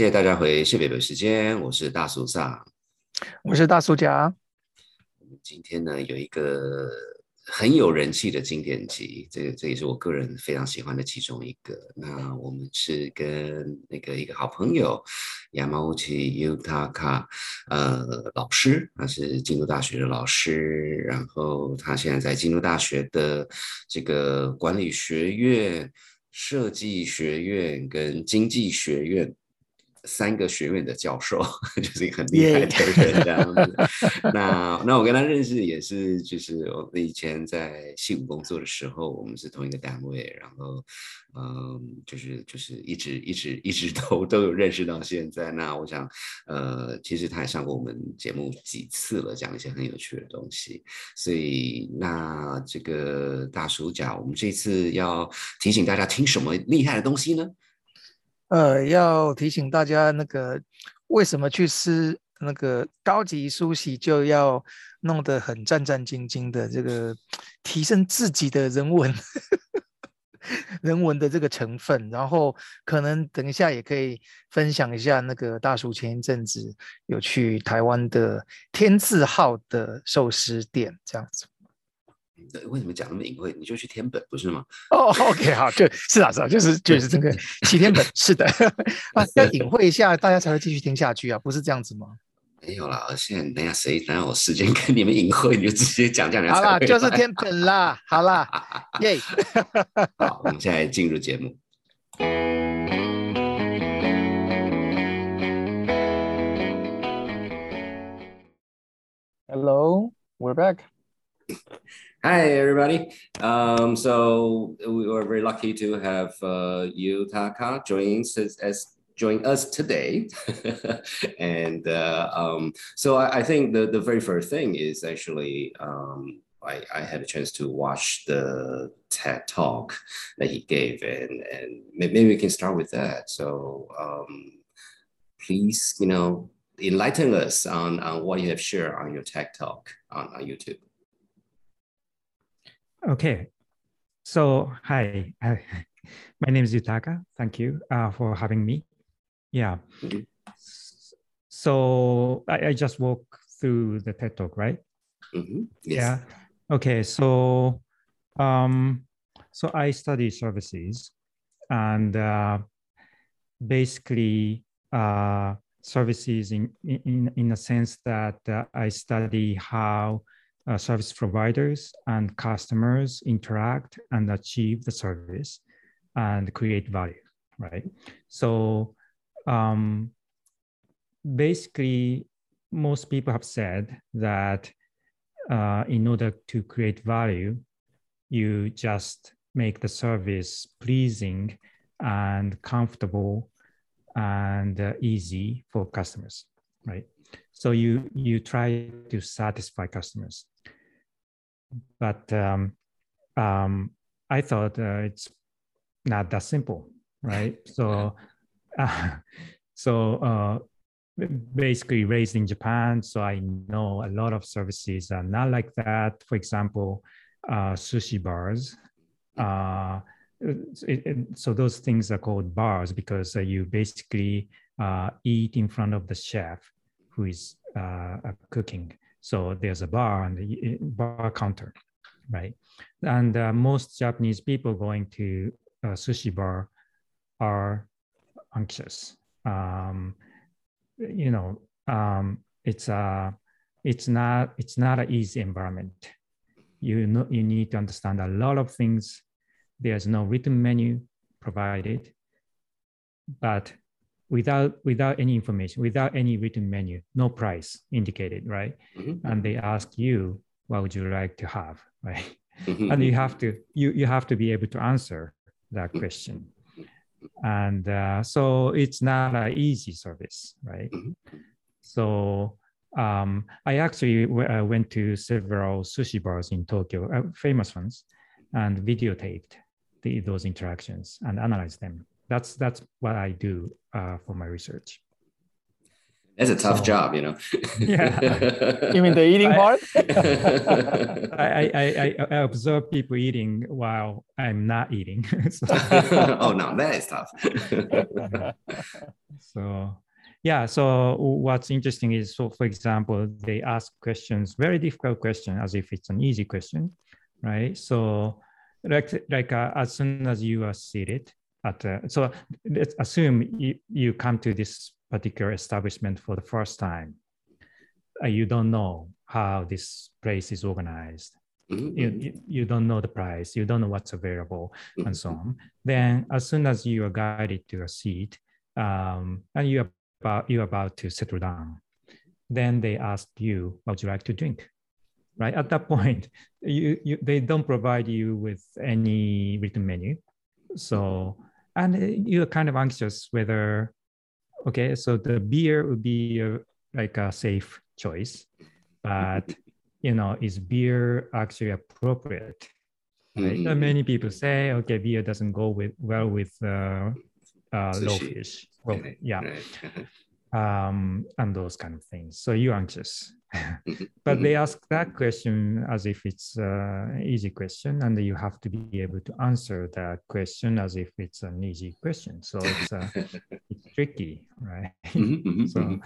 谢谢大家回谢北北时间，我是大叔萨，我是大叔甲。我们今天呢有一个很有人气的经典集，这个这也是我个人非常喜欢的其中一个。那我们是跟那个一个好朋友 Yamauchi Yutaka 呃老师，他是京都大学的老师，然后他现在在京都大学的这个管理学院、设计学院跟经济学院。三个学院的教授，就是一个很厉害的人这样子。那那我跟他认识也是，就是我以前在戏谷工作的时候，我们是同一个单位，然后嗯，就是就是一直一直一直都 都有认识到现在。那我想，呃，其实他也上过我们节目几次了，讲一些很有趣的东西。所以那这个大叔讲，我们这次要提醒大家听什么厉害的东西呢？呃，要提醒大家，那个为什么去吃那个高级苏西就要弄得很战战兢兢的？这个提升自己的人文，人文的这个成分。然后可能等一下也可以分享一下，那个大叔前一阵子有去台湾的天字号的寿司店，这样子。为什么讲那么隐晦？你就去天本不是吗？哦，OK，好，就是啊，是啊，就是就是这个去天本，是的 啊，要隐晦一下，大家才会继续听下去啊，不是这样子吗？没有啦，现在等下谁哪有时间跟你们隐晦，你就直接讲讲。好啦，就是天本啦，好啦，耶！好，我们现在进入节目。Hello, we're back. Hi, everybody. Um, so we were very lucky to have uh, Yutaka join us as join us today. and uh, um, so I, I, think the, the very first thing is actually um, I, I had a chance to watch the TED talk that he gave, and, and maybe we can start with that. So um, please, you know, enlighten us on, on what you have shared on your TED talk on, on YouTube. Okay, so hi, my name is Yutaka. Thank you uh, for having me. Yeah. Mm-hmm. So I, I, just walk through the TED Talk, right? Mm-hmm. Yes. Yeah. Okay. So, um, so I study services, and uh, basically uh, services in in in a sense that uh, I study how uh, service providers and customers interact and achieve the service and create value, right? So um, basically, most people have said that uh, in order to create value, you just make the service pleasing and comfortable and uh, easy for customers, right? So you you try to satisfy customers but um, um, I thought uh, it's not that simple, right? so, uh, so uh, basically raised in Japan, so I know a lot of services are not like that. For example, uh, sushi bars. Uh, it, it, so those things are called bars because uh, you basically eat in front of the chef who is cooking so there's a bar and the bar counter, right? And uh, most Japanese people going to a sushi bar are anxious. Um, you know, um, it's a it's not it's not an easy environment. You know, you need to understand a lot of things. There's no written menu provided, but without without any information, without any written menu, no price indicated, right? Mm-hmm. And they ask you, what would you like to have, right? Mm-hmm. And you have to you you have to be able to answer that question. And uh, so it's not an easy service, right? Mm-hmm. So um, I actually w- I went to several sushi bars in Tokyo, uh, famous ones, and videotaped the, those interactions and analyzed them that's that's what I do uh, for my research. That's a tough So- job, you know. Yeah. You mean the eating I- part? I, I, I, I observe people eating while I'm not eating. so, oh no, that is tough. so, yeah. So what's interesting is, so for example, they ask questions, very difficult question, as if it's an easy question, right? So, like, like uh, as soon as you are seated at, uh, so let's assume you, you come to this particular establishment for the first time. Uh, you don't know how this place is organized Mhm, you, you, don't know the price, you don't know what's available, mhm. and so on. Then, as soon as you are guided to a seat, um, and you are about you are about to settle down, then they ask you, "What would you like to drink?" Right at that point, you, you they don't provide you with any written menu, so and uh, you're kind of anxious whether, okay, so the beer would be a, like a safe choice, but you know, is beer actually appropriate? Right? Mhm, Uh, Many people say, okay, beer doesn't go with well with uh, uh, low fish. Well, yeah, right. um, and those kind of things. So you're anxious. Mhm, But they ask that question as if it's an easy question, and you have to be able to answer that question as if it's an easy question. So it's, uh, it's tricky, right? Mhm, mhm, so.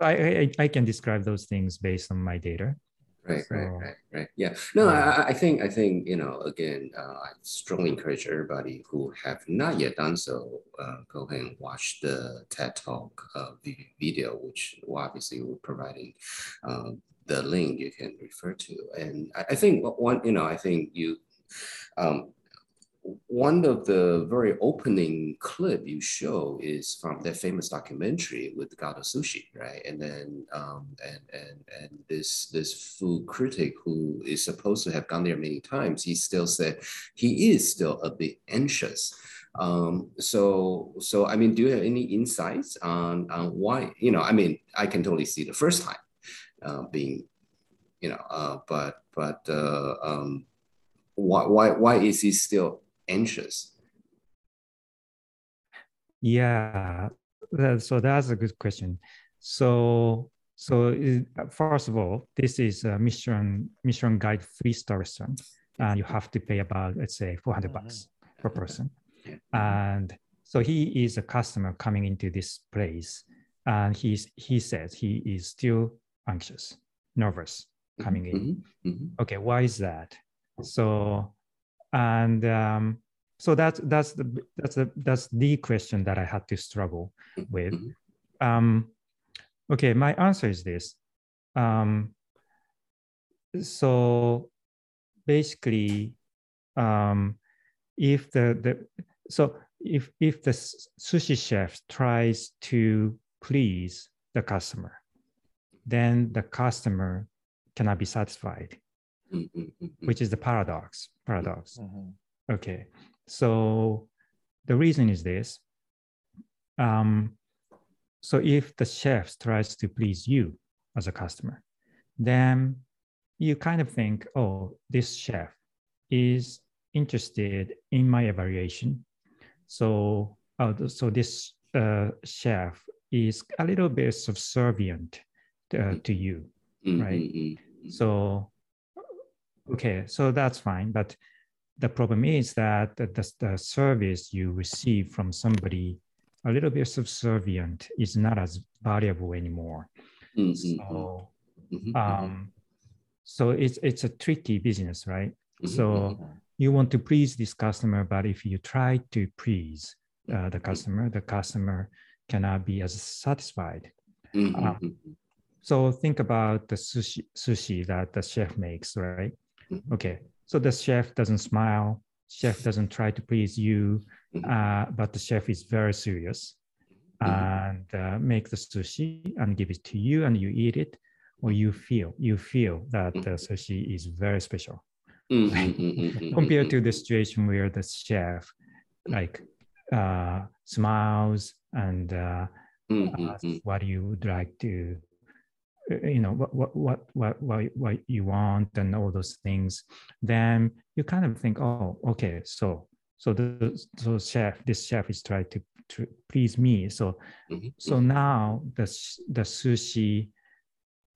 I, I, I can describe those things based on my data. Right, right, So- right, right. Yeah. No, I. I- think, I think, you know, again, uh, I strongly encourage everybody who have not yet done so, uh, go ahead and watch the TED Talk uh, vi- video, which obviously we're providing um, the link you can refer to. And I, I think one, you know, I think you, um, one of the very opening clip you show is from that famous documentary with Gato Sushi, right? And then um, and and and this this food critic who is supposed to have gone there many times, he still said he is still a bit anxious. Um, so so I mean, do you have any insights on on why? You know, I mean, I can totally see the first time uh, being, you know, uh, but but uh, um, why why why is he still anxious? Yeah, that- so that's a good question. So, so is- first of all, this is a Michelin Michelin Guide three star restaurant, and you have to pay about let's say four hundred bucks per person. And so he is a customer coming into this place, and he's he says he is still anxious, nervous coming in. Mhm, mhm, Okay, why is that? So, and um, so that's that's the that's the that's the question that I had to struggle mhm, with. mhm, Um, okay, my answer is this. Um, so basically, um, if the the so if if the sushi chef tries to please the customer, then the customer cannot be satisfied, mhm, mhm, mhm. which is the paradox. Paradox. Mhm. Okay, so the reason is this. Um, so if the chef tries to please you as a customer, then you kind of think, oh, this chef is interested in my evaluation. So, th- so this uh, chef is a little bit subservient uh, to you. Mhm, right. mhm, mhm. So, okay, so that's fine. But the problem is that the, the, service you receive from somebody a little bit subservient is not as valuable anymore. Mhm, mhm, So, mhm, mhm, um, so it's it's a tricky business, right? mhm, So mhm. you want to please this customer, but if you try to please uh, the customer, the customer cannot be as satisfied. Um, So think about the sushi, sushi that the chef makes, right? Okay, so the chef doesn't smile, chef doesn't try to please you, Mhm. uh, but the chef is very serious Mhm. and uh, make the sushi and give it to you, and you eat it, or you feel you feel that the sushi is very special compared to the situation where the chef like uh, smiles and uh, Mhm, ask mhm. what you would like to you know what what what what what, what you want and all those things then you kind of think oh okay so so the so chef this chef is trying to to please me. So Mhm, so now the the sushi,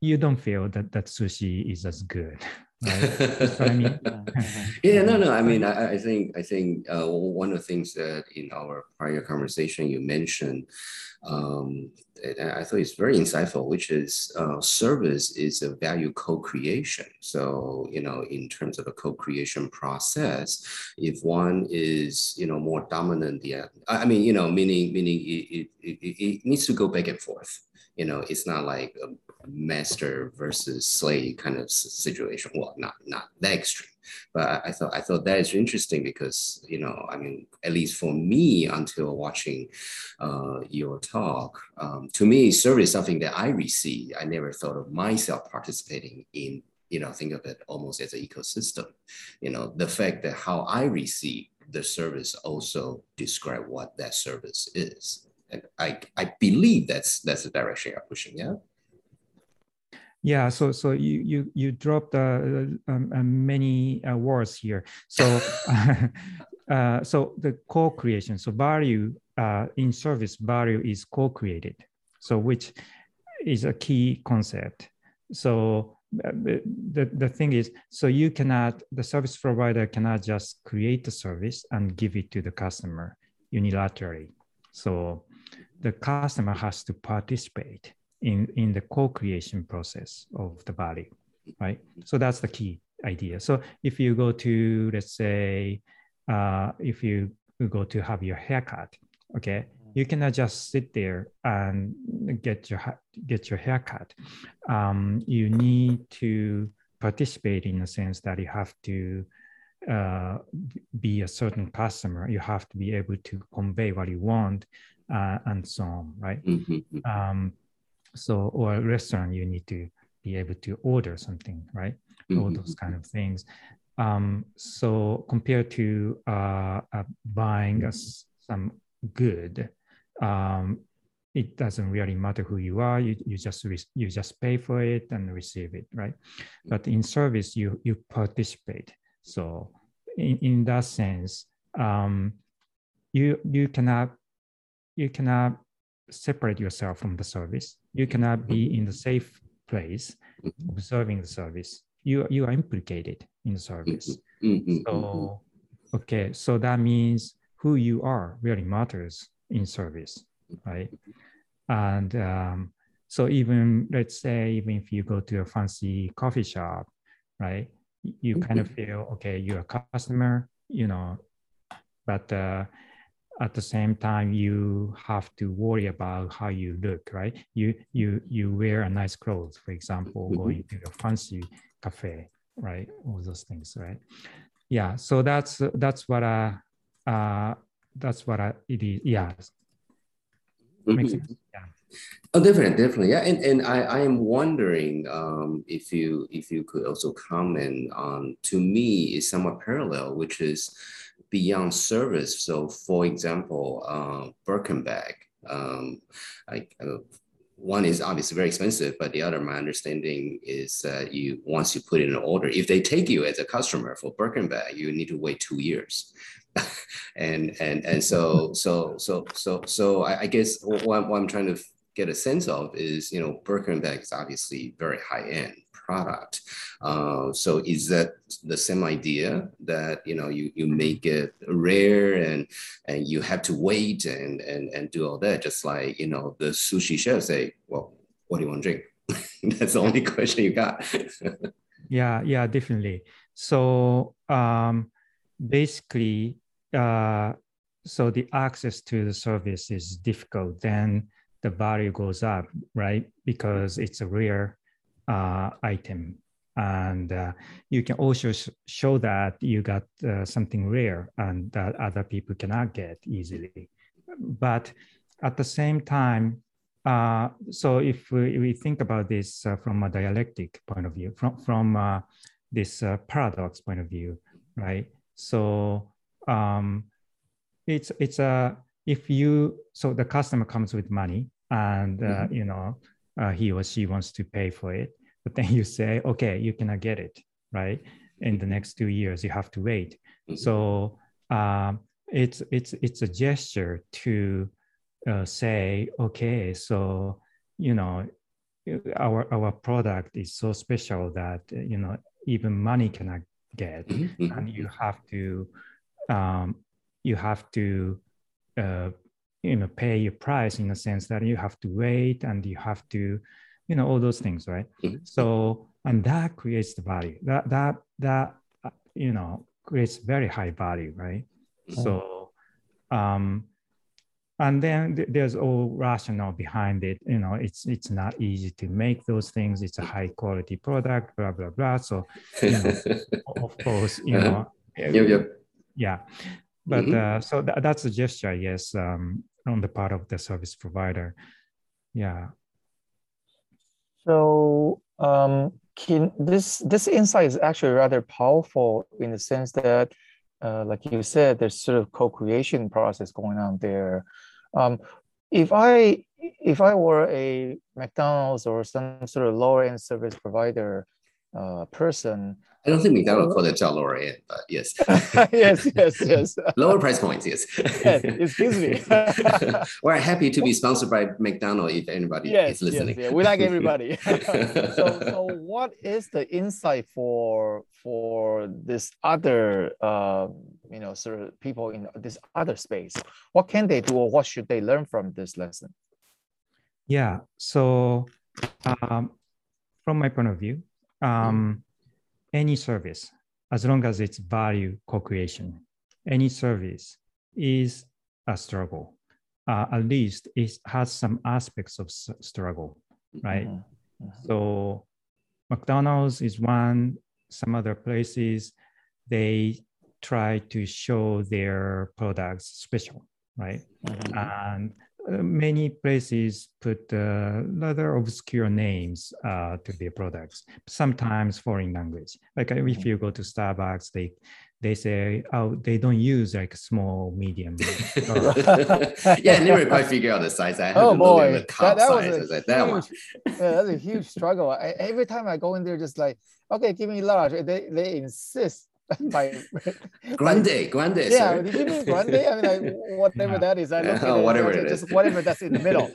you don't feel that that sushi is as good, right? That's what I mean. yeah, no, no. I mean, I, I- I think, I think uh, one of the things that in our prior conversation you mentioned, um, I thought it's very insightful, which is uh, service is a value co-creation. So, you know, in terms of a co-creation process, if one is, you know, more dominant, yeah, I I mean, you know, meaning, meaning it, it, it, it needs to go back and forth. You know, it's not like a master versus slave kind of situation. Well, not not that extreme, but I, thought I thought that is interesting because you know, I mean, at least for me, until watching uh, your talk, um, to me, service is something that I receive. I never thought of myself participating in. You know, think of it almost as an ecosystem. You know, the fact that how I receive the service also describe what that service is. And I, I believe that's that's the direction you're pushing. Yeah. Yeah, so so you you you dropped uh, um, uh, many uh, words here. So uh, so the co-creation. So value uh, in service value is co-created. So which is a key concept. So uh, the, the the thing is, so you cannot the service provider cannot just create the service and give it to the customer unilaterally. So the customer has to participate in, in the co-creation process of the value, right? So that's the key idea. So if you go to, let's say, uh, if you go to have your haircut, okay, you cannot just sit there and get your get your haircut. Um, you need to participate in the sense that you have to uh, be a certain customer. You have to be able to convey what you want uh, and so on, right? Mhm, um, so or a restaurant you need to be able to order something right? All mhm, those kind of things. Um, so compared to uh, uh, buying a s some good um, it doesn't really matter who you are. You, you just re- you just pay for it and receive it right? But in service you you participate. So in, in that sense um, you you cannot you cannot separate yourself from the service. You cannot be in the safe place observing the service. You you are implicated in the service. mhm, mhm, So okay, so that means who you are really matters in service, right? And um, so even let's say even if you go to a fancy coffee shop, right? You kind of feel okay, you're a customer, you know, but uh, at the same time you have to worry about how you look right you you you wear a nice clothes for example Mhm. going to a fancy cafe right all those things right yeah so that's that's what i uh that's what i it is yeah makes mhm. sense yeah Oh, definitely, definitely, yeah. And and I I am wondering um, if you if you could also comment on to me is somewhat parallel, which is beyond service. So, for example, uh, Birkin bag, um, like uh, one is obviously very expensive, but the other, my understanding is that you once you put in an order, if they take you as a customer for Birkin bag, you need to wait two years. and and and so so so so so I, I guess what, what I'm trying to get a sense of is you know Birkin bag is obviously very high end product. Uh, so is that the same idea that you know you you make it rare and and you have to wait and and and do all that? Just like you know the sushi chef say well what do you want to drink? That's the only question you got. Yeah yeah definitely. So um basically uh so the access to the service is difficult. Then the value goes up right? Because it's a rare uh, item. And uh, you can also sh- show that you got uh, something rare and that other people cannot get easily. But at the same time uh, so if we, we think about this uh, from a dialectic point of view, from from uh, this paradox point of view, right? So um, it's it's a if you so the customer comes with money and uh, Mhm. you know uh, he or she wants to pay for it, but then you say, okay, you cannot get it, right? In the next two years, you have to wait. Mhm. So um, it's it's it's a gesture to uh, say, okay, so you know, our our product is so special that you know even money cannot get, Mhm, and you have to um, you have to uh, you know pay your price in the sense that you have to wait and you have to you know all those things, right? mhm. So and that creates the value. That that that uh, you know creates very high value, right? Mhm. So um, and then th- there's all rationale behind it. You know, it's it's not easy to make those things. It's a high quality product, blah blah blah. So you know, of course, you Uh-huh. know, yep. yeah. But Mhm. uh, so tha- that's a gesture, yes, um, on the part of the service provider. Yeah. So um, can this this insight is actually rather powerful in the sense that, uh, like you said, there's sort of co-creation process going on there. Um, if I if I were a McDonald's or some sort of lower end service provider uh, person, I don't think McDonald's called it 叫 lower end, but yes. yes, yes, yes. Lower price points, yes. Yes, excuse me. We're happy to be sponsored by McDonald's if anybody yes, is listening. yes, yeah, we like everybody. so, so what is the insight for for this other, uh, you know, sort of people in this other space? What can they do, or what should they learn from this lesson? Yeah. So, um, from my point of view, um, any service, as long as it's value co-creation, any service is a struggle. Uh, at least it has some aspects of s- struggle, right? Mhm, mhm. So, McDonald's is one. Some other places, they try to show their products special, right? Mhm. and many places put uh, rather obscure names uh, to their products, sometimes foreign language. Like uh, if you go to Starbucks, they they say, oh, they don't use like small, medium. yeah, I never quite figure out the size. I Oh to look at boy, the that, top that size. Was was a like, that one. huge, yeah, that's a huge struggle. I, every time I go in there, just like, okay, give me large. They they insist by Grande, grande. yeah, sir. did you mean grande? I mean, like whatever Yeah. that is. I look at Oh, it, whatever just, it is. just whatever that's in the middle.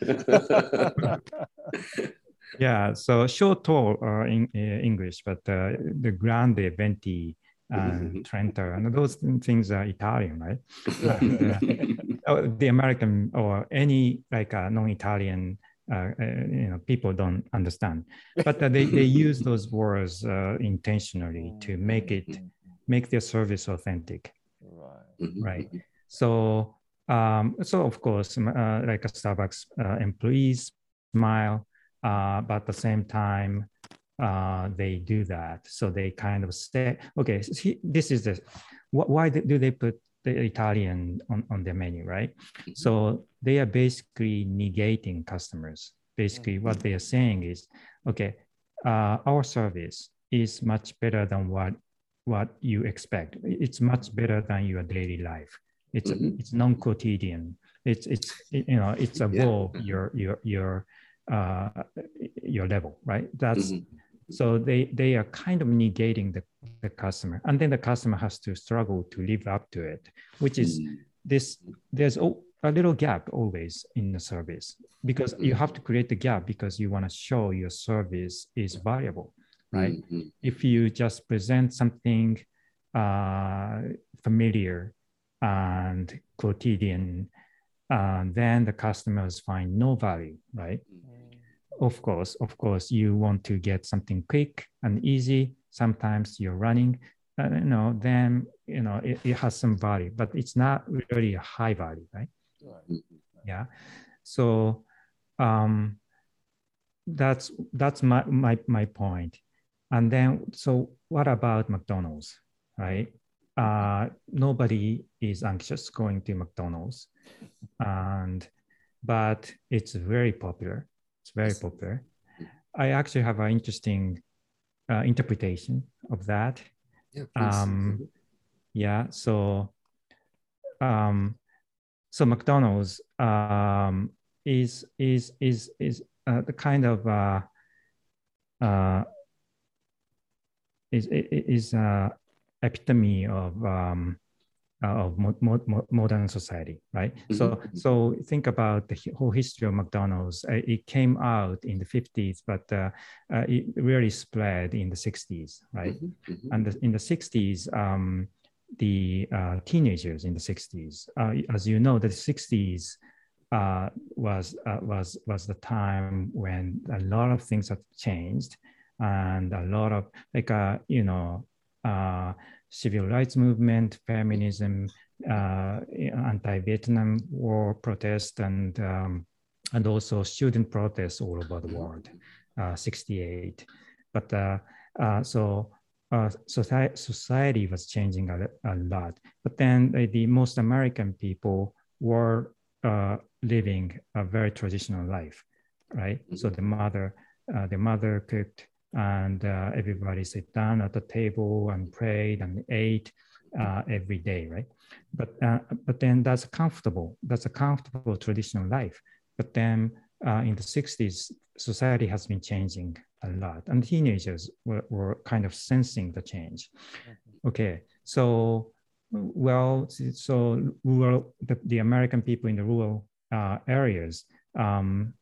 yeah, so short, tall uh, in uh, English, but uh, the grande, venti, and trenta, and those things are Italian, right? Uh, oh, the American or any like uh, non-Italian uh, uh, you know people don't understand, but uh, they they use those words uh, intentionally to make it make their service authentic, right. right? So um, so of course uh, like a Starbucks uh, employees smile, uh, but at the same time. Uh, they do that, so they kind of say, "Okay, so he- this is the wh- why do they put the Italian on, on their menu, right? So they are basically negating customers. Basically, what they are saying is, okay, uh, our service is much better than what what you expect. It's much better than your daily life. It's Mhm. it's non-quotidian. It's it's you know it's Yeah. above your your your uh, your level, right? That's Mhm. so they they are kind of negating the, the customer, and then the customer has to struggle to live up to it, which is Mm. this there's a, a little gap always in the service because you have to create the gap because you want to show your service is valuable right? Mhm. if you just present something uh, familiar and quotidian uh, then the customers find no value right? Of course of course you want to get something quick and easy. Sometimes you're running uh, you know then you know it, it has some value but it's not really a high value right? Right. yeah. So um that's that's my my my point and then so what about mcdonald's right? Uh nobody is anxious going to mcdonald's. And but it's very popular. It's very popular. I actually have an interesting uh, interpretation of that. Yeah, um yeah so um so mcdonald's um is is is is uh, the kind of uh uh is is uh epitome of um uh, of mo mo modern society, right? Mm -hmm. So, mm-hmm. so think about the whole history of McDonald's. Uh, it came out in the 50s, but uh, uh, it really spread in the 60s, right? Mm -hmm. And the, in the 60s, um, the uh, teenagers in the 60s, uh, as you know, the 60s was was was the time when a lot of things have changed, and a lot of like you know civil rights movement, feminism, uh, anti-Vietnam War protest, and um, and also student protests all over the world, uh, 68. But uh, uh so uh, society, society was changing a, a lot. But then the most American people were uh, living a very traditional life, right? Mm -hmm. So the mother, the mother cooked and uh, everybody sit down at the table and prayed and ate uh, every day, right? But uh, but then that's comfortable. That's a comfortable traditional life. But then uh, in the 60s, society has been changing a lot, and teenagers were, were kind of sensing the change. Mm-hmm. Okay, so well, so rural the, the American people in the rural uh, areas, um,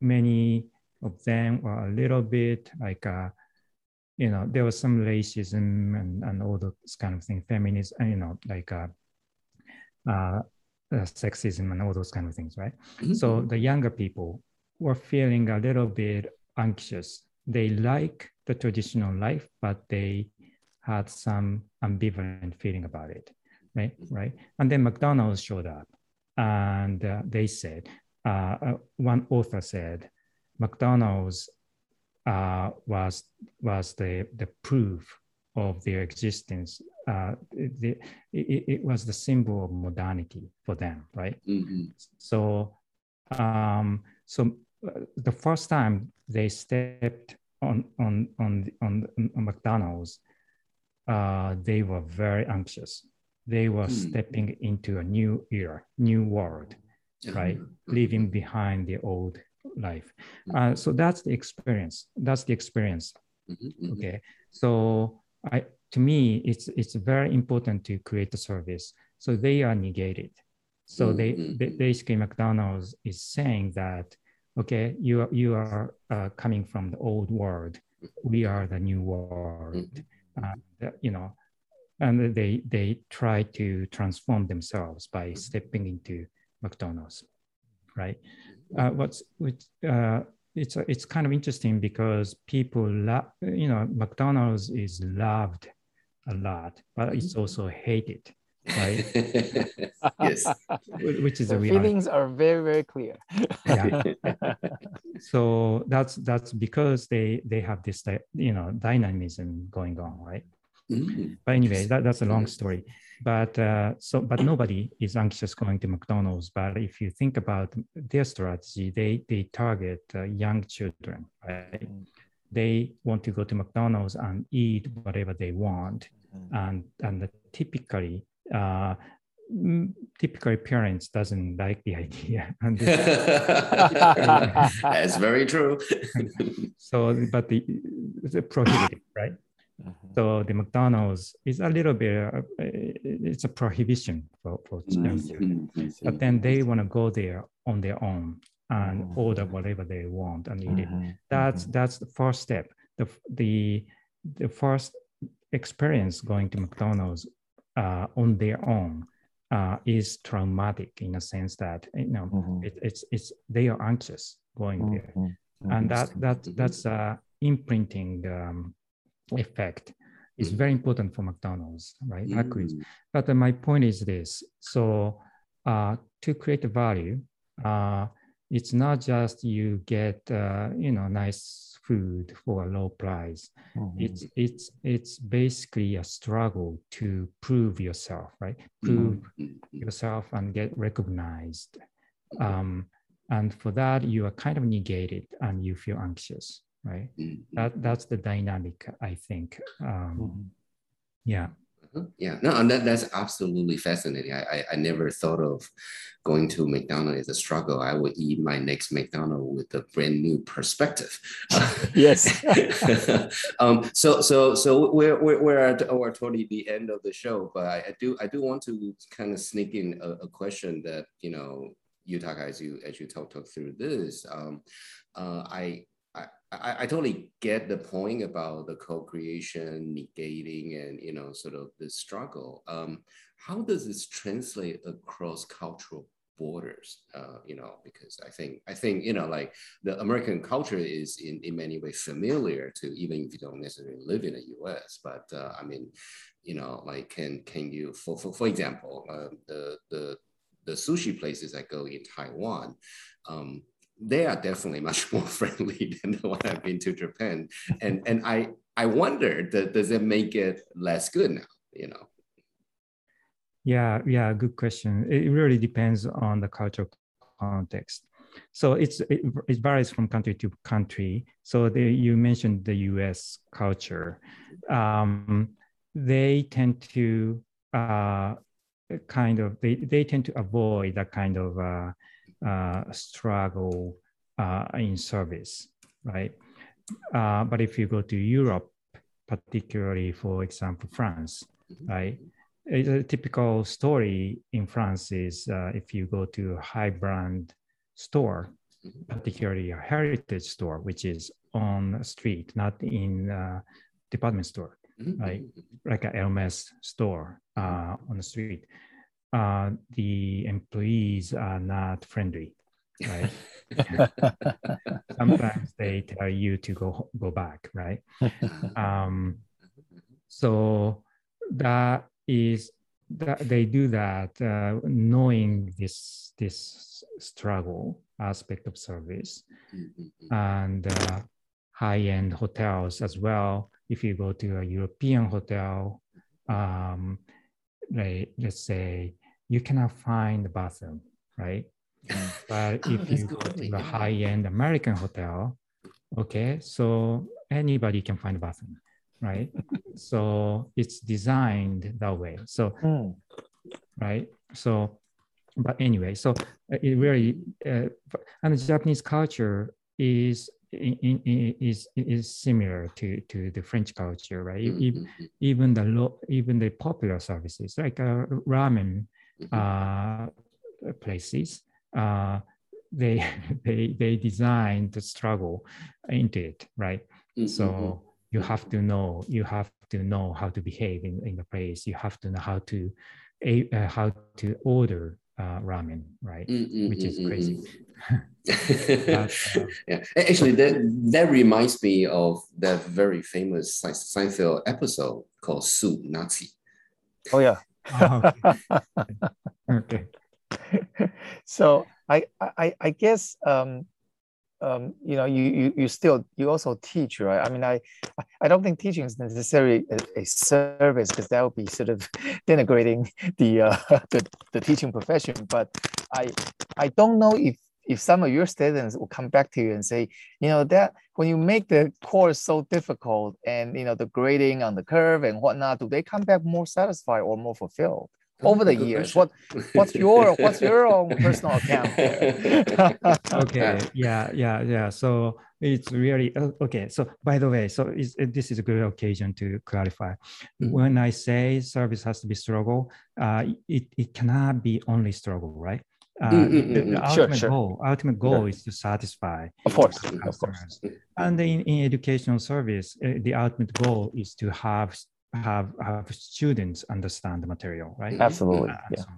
many of them were a little bit like, uh, you know, there was some racism and, and all those kind of things, feminism, you know, like uh, uh, uh, sexism and all those kind of things, right? Mm-hmm. So the younger people were feeling a little bit anxious. They like the traditional life, but they had some ambivalent feeling about it, right? Right. And then McDonald's showed up, and uh, they said, uh, uh one author said, McDonald's uh, was was the the proof of their existence. Uh, the, it, it, was the symbol of modernity for them, right? Mm-hmm. So, um, so uh, the first time they stepped on on on on, on McDonald's, uh, they were very anxious. They were mm-hmm. stepping into a new era, new world, right? Mm-hmm. Leaving behind the old life. Mm-hmm. Uh, so that's the experience. That's the experience. Mm-hmm, mm-hmm. Okay. So I, to me, it's it's very important to create a service. So they are negated. So they, they basically McDonald's is saying that okay, you are you are uh, coming from the old world. We are the new world. Uh, you know, and they they try to transform themselves by stepping into McDonald's, right? Uh, what's which uh, it's it's kind of interesting because people love you know McDonald's is loved a lot, but it's mm-hmm. also hated, right? yes, which is the feelings are very very clear. yeah. so that's that's because they they have this you know dynamism going on, right? Mm-hmm. But anyway, that, that's a long story. But uh, so, but nobody is anxious going to McDonald's. But if you think about their strategy, they they target uh, young children, right? Mm-hmm. They want to go to McDonald's and eat whatever they want, mm-hmm. and and typically. Uh, typically parents doesn't like the idea and that's very true so but the, the prohibited right Mm-hmm. So the McDonald's is a little bit, uh, it's a prohibition for, for young children. Mm-hmm. But then they want to go there on their own and mm-hmm. order whatever they want and eat it. Mm-hmm. That's mm-hmm. that's the first step. The the the first experience going to McDonald's uh, on their own uh, is traumatic in a sense that you know it, it's it's they are anxious going there, and that that that's uh, imprinting um, effect is very important for McDonald's, right? Mm. But uh, my point is this: so uh, to create value, uh, it's not just you get uh, you know nice food for a low price. Mm-hmm. It's it's it's basically a struggle to prove yourself, right? Prove mm-hmm. yourself and get recognized. Um, and for that, you are kind of negated and you feel anxious right? Mm-hmm. That that's the dynamic, I think. Um, mm-hmm. Yeah. Uh-huh. Yeah, no, and that, that's absolutely fascinating. I, I, I never thought of going to McDonald's as a struggle. I would eat my next McDonald's with a brand new perspective. yes. um, so so so we're, we're, we're at we're toward the end of the show, but I, I do I do want to kind of sneak in a, a question that you know you talk as you as you talk talk through this. Um, uh, I I, I totally get the point about the co-creation, negating, and you know, sort of the struggle. Um, how does this translate across cultural borders? Uh, you know, because I think I think you know, like the American culture is in in many ways familiar to even if you don't necessarily live in the U.S. But uh, I mean, you know, like can can you for for, for example, uh, the the the sushi places that go in Taiwan. Um, they are definitely much more friendly than the one I've been to Japan. And and I I wonder that does it make it less good now? You know. Yeah, yeah, good question. It really depends on the cultural context. So it's it, it varies from country to country. So the, you mentioned the U.S. culture. Um, they tend to uh, kind of they, they tend to avoid that kind of uh, struggle uh, in service, right? Uh, but if you go to Europe, particularly, for example, France, mm-hmm. right? A typical story in France is uh, if you go to a high brand store, mm-hmm. particularly a heritage store, which is on the street, not in a department store, mm-hmm. right? Like a Hermes store uh, on the street uh, the employees are not friendly, right? Sometimes they tell you to go go back, right? Um, so that is that they do that uh, knowing this this struggle aspect of service and uh, high-end hotels as well if you go to a european hotel um, like let's say you cannot find the bathroom, right? but oh, if you go to a high-end American hotel, okay, so anybody can find a bathroom, right? so it's designed that way. So, mm. right? So, but anyway, so it really, uh, and the Japanese culture is in, in, is is similar to to the French culture, right? Mm-hmm. Even, even the low, even the popular services like uh, ramen uh, places, uh, they they they design the struggle into it, right? Mm-hmm. So you have to know you have to know how to behave in, in the place. You have to know how to uh, how to order uh, ramen, right? Mm-hmm, Which is crazy. but, uh, yeah, actually, that that reminds me of that very famous Seinfeld episode called "Soup Nazi." Oh yeah, Oh, okay. okay. so I, I I guess um, um, you know you, you you still you also teach right i mean i i don't think teaching is necessarily a, a service because that would be sort of denigrating the, uh, the the teaching profession but i i don't know if if some of your students will come back to you and say, you know, that when you make the course so difficult and you know the grading on the curve and whatnot, do they come back more satisfied or more fulfilled? over the years? what what's your what's your own personal account okay yeah yeah yeah. So it's really uh, okay. So by the way so this is a good occasion to clarify. Mm-hmm. when i say service has to be struggle uh, it, it cannot be only struggle right uh, mm, mm, the, the mm, ultimate sure, goal, ultimate goal sure. is to satisfy of course, of course. And in, in educational service, uh, the ultimate goal is to have have have students understand the material, right? Absolutely. Uh, yeah. So,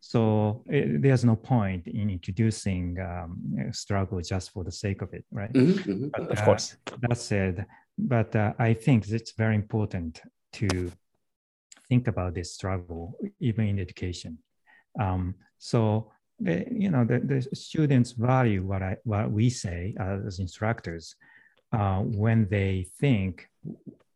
so it, uh, there's no point in introducing um, struggle just for the sake of it, right? Mm-hmm, mm-hmm. But, of course. That said, but I think it's very important to think about this struggle even in education. Um, so the, you know, the, the students value what I what we say as instructors uh, when they think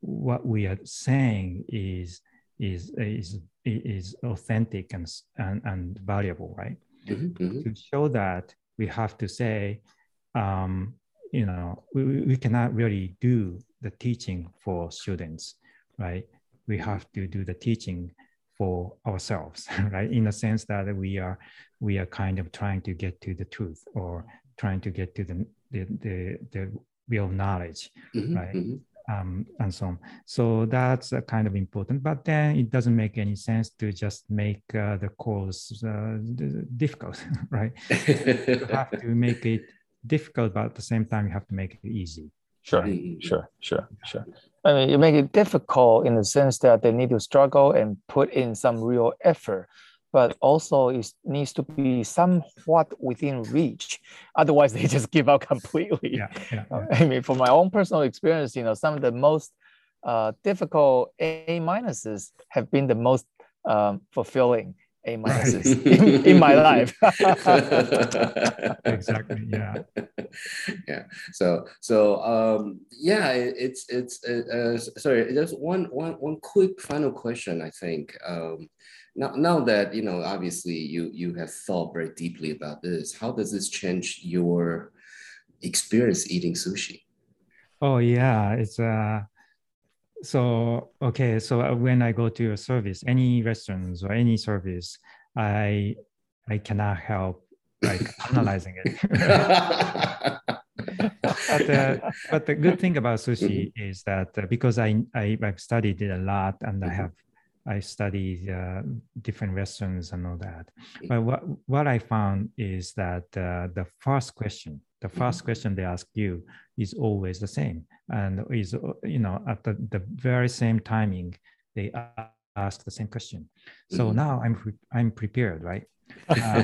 what we are saying is is is is authentic and and, and valuable, right? Mm-hmm, mm-hmm. To show that, we have to say, um, you know, we, we cannot really do the teaching for students, right? we have to do the teaching for ourselves, right? In the sense that we are we are kind of trying to get to the truth or trying to get to the the the, the real knowledge, Mhm, right? mhm. um, and so on. So that's uh, kind of important. But then it doesn't make any sense to just make uh, the course uh, d- difficult, right? You have to make it difficult, but at the same time, you have to make it easy. Sure, Mhm. sure, sure, sure. I mean, you make it difficult in the sense that they need to struggle and put in some real effort, but also it needs to be somewhat within reach. Otherwise, they just give up completely. Yeah, yeah, Uh, yeah. I mean, from my own personal experience, you know, some of the most uh, difficult A minuses have been the most um, fulfilling A minuses in, in my life. exactly. Yeah. yeah. So so um yeah, it, it's it's uh, uh, sorry. Just one one one quick final question. I think um now now that you know obviously you you have thought very deeply about this. How does this change your experience eating sushi? Oh yeah, it's uh so okay, so uh, when I go to a service, any restaurants or any service, I I cannot help like analyzing it. but, uh, but the good thing about sushi is that uh, because I, I I've studied it a lot and I Mhm. have I studied uh, different restaurants and all that. But what what I found is that uh, the first question, the 1st question they ask you is always the same, and is you know at the, the very same timing they ask the same question. So Mhm. now I'm pre- I'm prepared, right? Uh,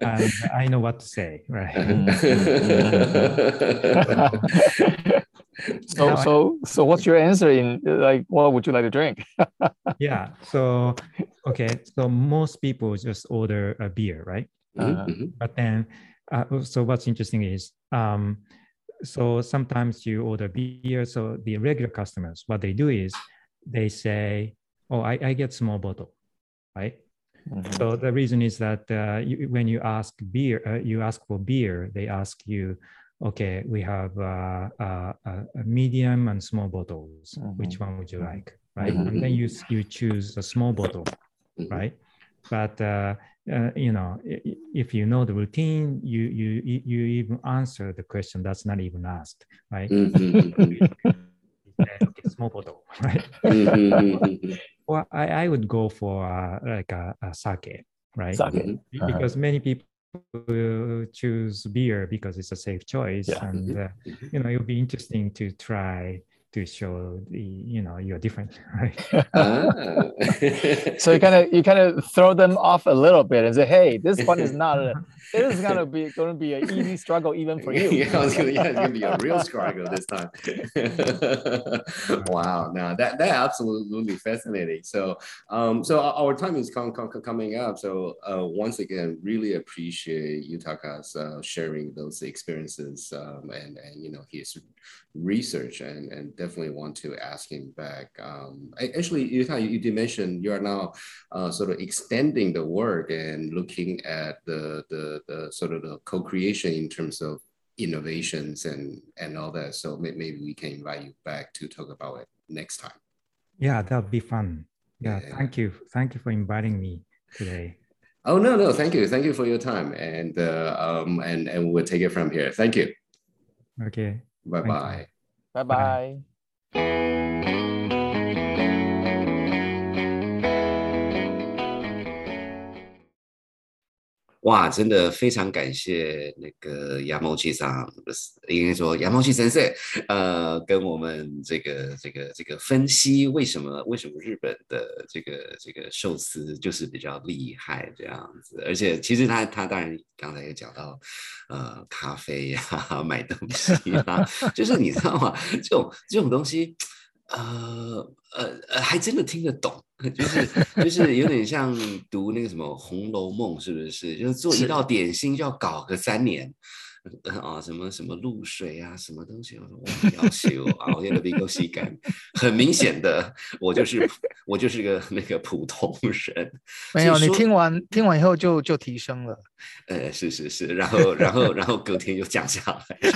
and I know what to say, right? so, Now I- so, so, what's your answer in like? What would you like to drink? yeah. So okay. So most people just order a beer, right? Mhm. But then, uh, so what's interesting is, um, so sometimes you order beer. So the regular customers, what they do is, they say, "Oh, I, I get small bottle," right? Mhm. So the reason is that uh, you, when you ask beer, uh, you ask for beer, they ask you, okay, we have uh, uh, uh, a medium and small bottles. Which one would you Mhm. like, right? Mhm. And then you you choose a small bottle, Mhm. right? But uh, uh, you know, if you know the routine, you you you even answer the question that's not even asked, right? Mhm, mhm, okay, small bottle, right? mhm, mhm, mhm. Well, I, I would go for uh, like a, a sake, right? Sake. Mhm. Be- Uh-huh. because many people will choose beer because it's a safe choice Yeah. and uh, Mhm. you know it'll be interesting to try to show the you know you're different right Ah. so you kind of you kind of throw them off a little bit and say, "Hey, this one is not. A, this is gonna be going to be an easy struggle even for you." yeah, I gonna, yeah, it's gonna be a real struggle this time. wow, now that that absolutely fascinating. So, um, so our, our time is com- com- coming up. So, uh, once again, really appreciate Yutaka's uh, sharing those experiences um, and and you know his research and and definitely want to ask him back. Um, a- actually, Yutaka, you, you did mention you are now uh, sort of extending the work and looking at the, the, the sort of the co-creation in terms of innovations and, and all that. So may, maybe we can invite you back to talk about it next time. yeah that'd be fun yeah Yeah. thank you thank you for inviting me today Oh, no, no, thank you. Thank you for your time. And, uh, um, and, and we'll take it from here. Thank you. okay Bye-bye. Bye-bye. Bye bye. 哇，真的非常感谢那个亚毛气上，应该说亚毛气先生，呃，跟我们这个这个这个分析为什么为什么日本的这个这个寿司就是比较厉害这样子，而且其实他他当然刚才也讲到，呃，咖啡呀、买东西啊，就是你知道吗？这种这种东西。呃呃呃，还真的听得懂，就是就是有点像读那个什么《红楼梦》，是不是？就是做一道点心就要搞个三年。呃啊，什么什么露水啊，什么东西，我说哇，要求啊，我觉得比够吸干，很明显的，我就是 我就是个那个普通人。没有，你听完听完以后就就提升了。呃，是是是，然后然后然后隔天又降下来，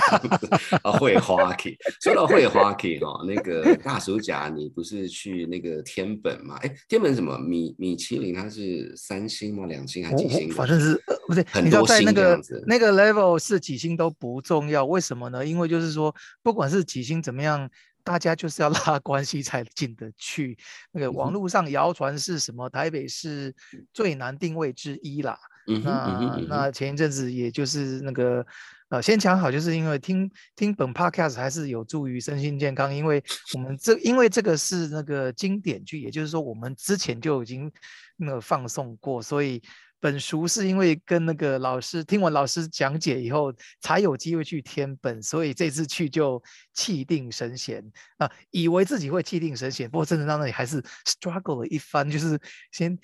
啊，会花 K。说到会花 K 哈，那个大暑假你不是去那个天本吗？哎，天本什么米米其林它是三星吗？两星还我几星的？我反正是呃不是，你知道在那个那个 level 是几星都不重要，为什么呢？因为就是说，不管是几星怎么样，大家就是要拉关系才进得去。那个网络上谣传是什么？台北是最难定位之一啦。那那前一阵子也就是那个呃，先讲好，就是因为听听本 podcast 还是有助于身心健康，因为我们这因为这个是那个经典剧，也就是说我们之前就已经那个放送过，所以本书是因为跟那个老师听完老师讲解以后，才有机会去添本，所以这次去就气定神闲啊、以为自己会气定神闲，不过真的到那里还是 struggle 了一番，就是先。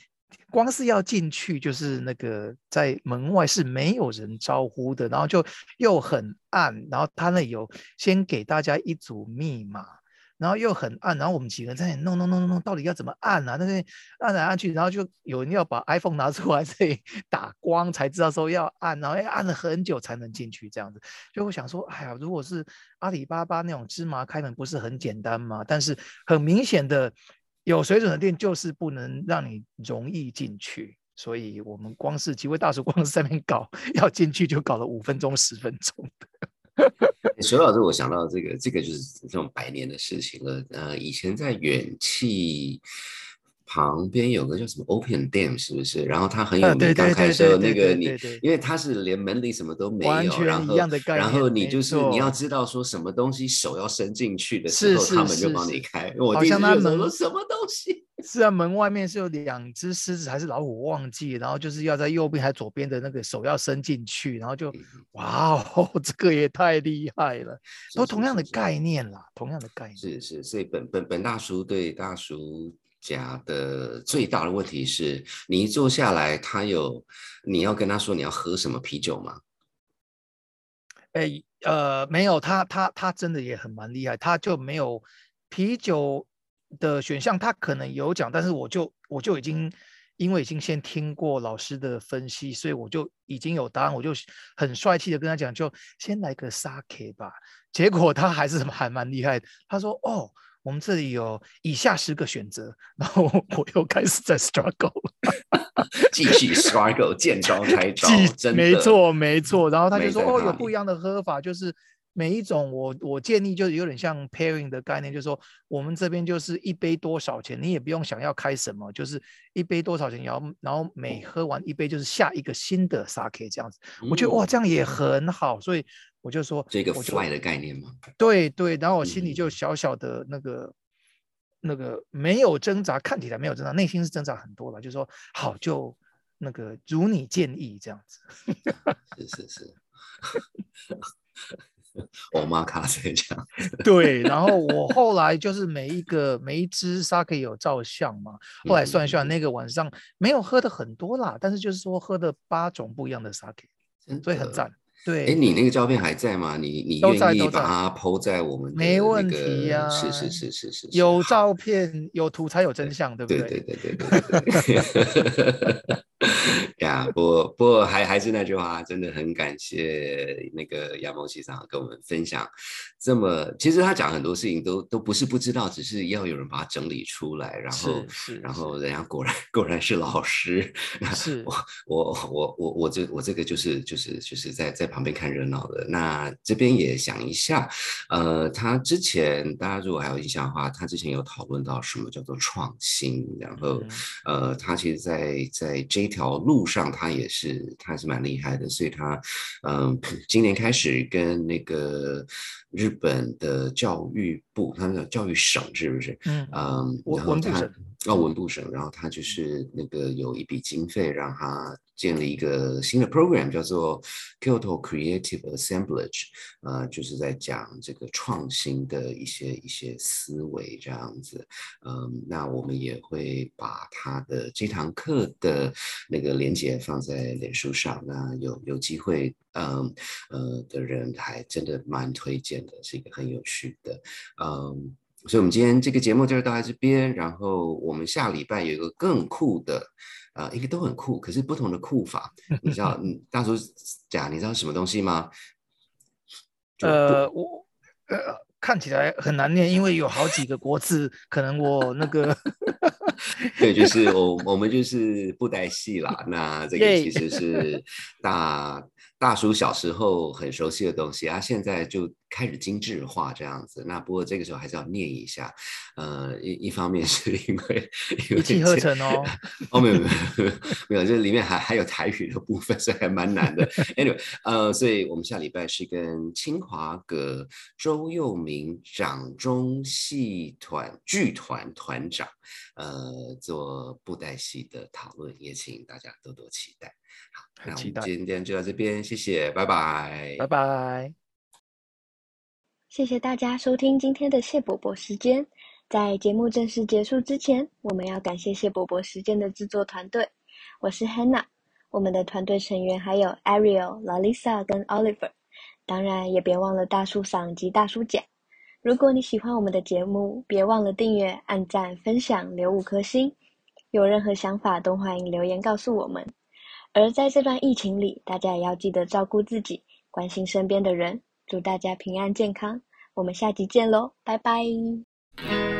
光是要进去，就是那个在门外是没有人招呼的，然后就又很暗，然后他那有先给大家一组密码，然后又很暗，然后我们几个人在那里弄弄弄弄弄，到底要怎么按啊？那个按来按去，然后就有人要把 iPhone 拿出来 这里打光，才知道说要按，然后要按了很久才能进去这样子。就我想说，哎呀，如果是阿里巴巴那种芝麻开门，不是很简单吗？但是很明显的，有水准的店就是不能让你容易进去。所以我们光是几位大叔光是在那边搞，要进去就搞了五分钟、十分钟的。说到这，我想到这个，这个就是这种百年的事情了。呃，以前在远气旁边有个叫什么 Open Dam，是不是？然后它很有啊名，刚开的时候，那个你因为它是连门铃什么都没有，然后然后你就是你要知道说什么东西手要伸进去的时候，他们就帮你开。我好第一次像他们就说说什么东西？是啊，门外面是有两只狮子还是老虎，忘记，然后就是要在右边还左边的那个手要伸进去，然后就嗯哇哦，这个也太厉害了，都是是同样的是是概念啦，同样的概念。是是，所以本本本大叔对大叔家的最大的问题是，你一坐下来，他有你要跟他说你要喝什么啤酒吗？哎，呃，没有，他他他真的也很蛮厉害，他就没有啤酒的选项，他可能有讲，但是我就我就已经因为已经先听过老师的分析，所以我就已经有答案，我就很帅气的跟他讲，就先来个 sake 吧。结果他还是还蛮厉害的，他说哦。我们这里有以下十个选择，然后我又开始在 struggle 了。继续 struggle，见招拆招，没错没错。然后他就说哦，有不一样的喝法，就是每一种我我建议就是有点像 pairing 的概念，就是说我们这边就是一杯多少钱，你也不用想要开什么，就是一杯多少钱，然后然后每喝完一杯就是下一个新的 sake 这样子。我觉得哇，嗯这样也很好，所以我就说这个 fly 的概念嘛？对对，然后我心里就嗯小小的那个、那个没有挣扎，看起来没有挣扎，内心是挣扎很多了，就是说好就那个如你建议这样子。是是是，我妈卡在这样，对，然后我后来就是每一个每一只 sake 有照相嘛，后来算一算，嗯那个晚上没有喝的很多啦，但是就是说喝的八种不一样的 sake，所以很赞。对，哎，你那个照片还在吗？你你愿意把它 PO 在我们没问题个呀是是是是是，是有照片有图才有真相，对不对对对对对对对。呀，不过不过还还是那句话，真的很感谢那个亚毛机长跟我们分享这么，其实他讲很多事情都都不是不知道，只是要有人把它整理出来，然后然后人家果然果然是老师，是我我我我我这我这个就是就是就是在在旁边看热闹的。那这边也想一下，呃，他之前大家如果还有印象的话，他之前有讨论到什么叫做创新，然后嗯呃，他其实在在这条路上，他也是他是蛮厉害的，所以他嗯、今年开始跟那个日本的教育部，他的教育省是不是？嗯嗯，然后他文文部省哦，文部省，然后他就是那个有一笔经费，让他建立一个新的 program，叫做 Kyoto Creative Assemblage，呃，就是在讲这个创新的一些一些思维这样子。嗯，那我们也会把他的这堂课的那个连接放在脸书上，那有有机会，嗯呃的人还真的蛮推荐的，是一个很有趣的，嗯。所以，我们今天这个节目就是到这边。然后，我们下礼拜有一个更酷的，呃，应该都很酷，可是不同的酷法。你知道，嗯，大叔讲，你知道什么东西吗？呃，我呃看起来很难念，因为有好几个国字，可能我那个。对，就是我我们就是布袋戏啦。那这个其实是大。大叔小时候很熟悉的东西，他现在就开始精致化这样子。那不过这个时候还是要念一下，呃，一一方面是因为一气呵成哦。哦，没有没有没有，这里面还还有台语的部分，所以还蛮难的。Anyway，呃，所以我们下礼拜是跟清华阁周佑明掌中戏团剧团团长，呃，做布袋戏的讨论，也请大家多多期待。好，那我们今天就到这边，谢谢，拜拜，拜拜，谢谢大家收听今天的谢伯伯时间。在节目正式结束之前，我们要感谢谢伯伯时间的制作团队。我是 Hannah，我们的团队成员还有 Ariel、Lalisa 跟 Oliver，当然也别忘了大叔嗓及大叔甲。如果你喜欢我们的节目，别忘了订阅、按赞、分享、留五颗星。有任何想法都欢迎留言告诉我们。而在这段疫情里，大家也要记得照顾自己，关心身边的人。祝大家平安健康，我们下集见喽，拜拜。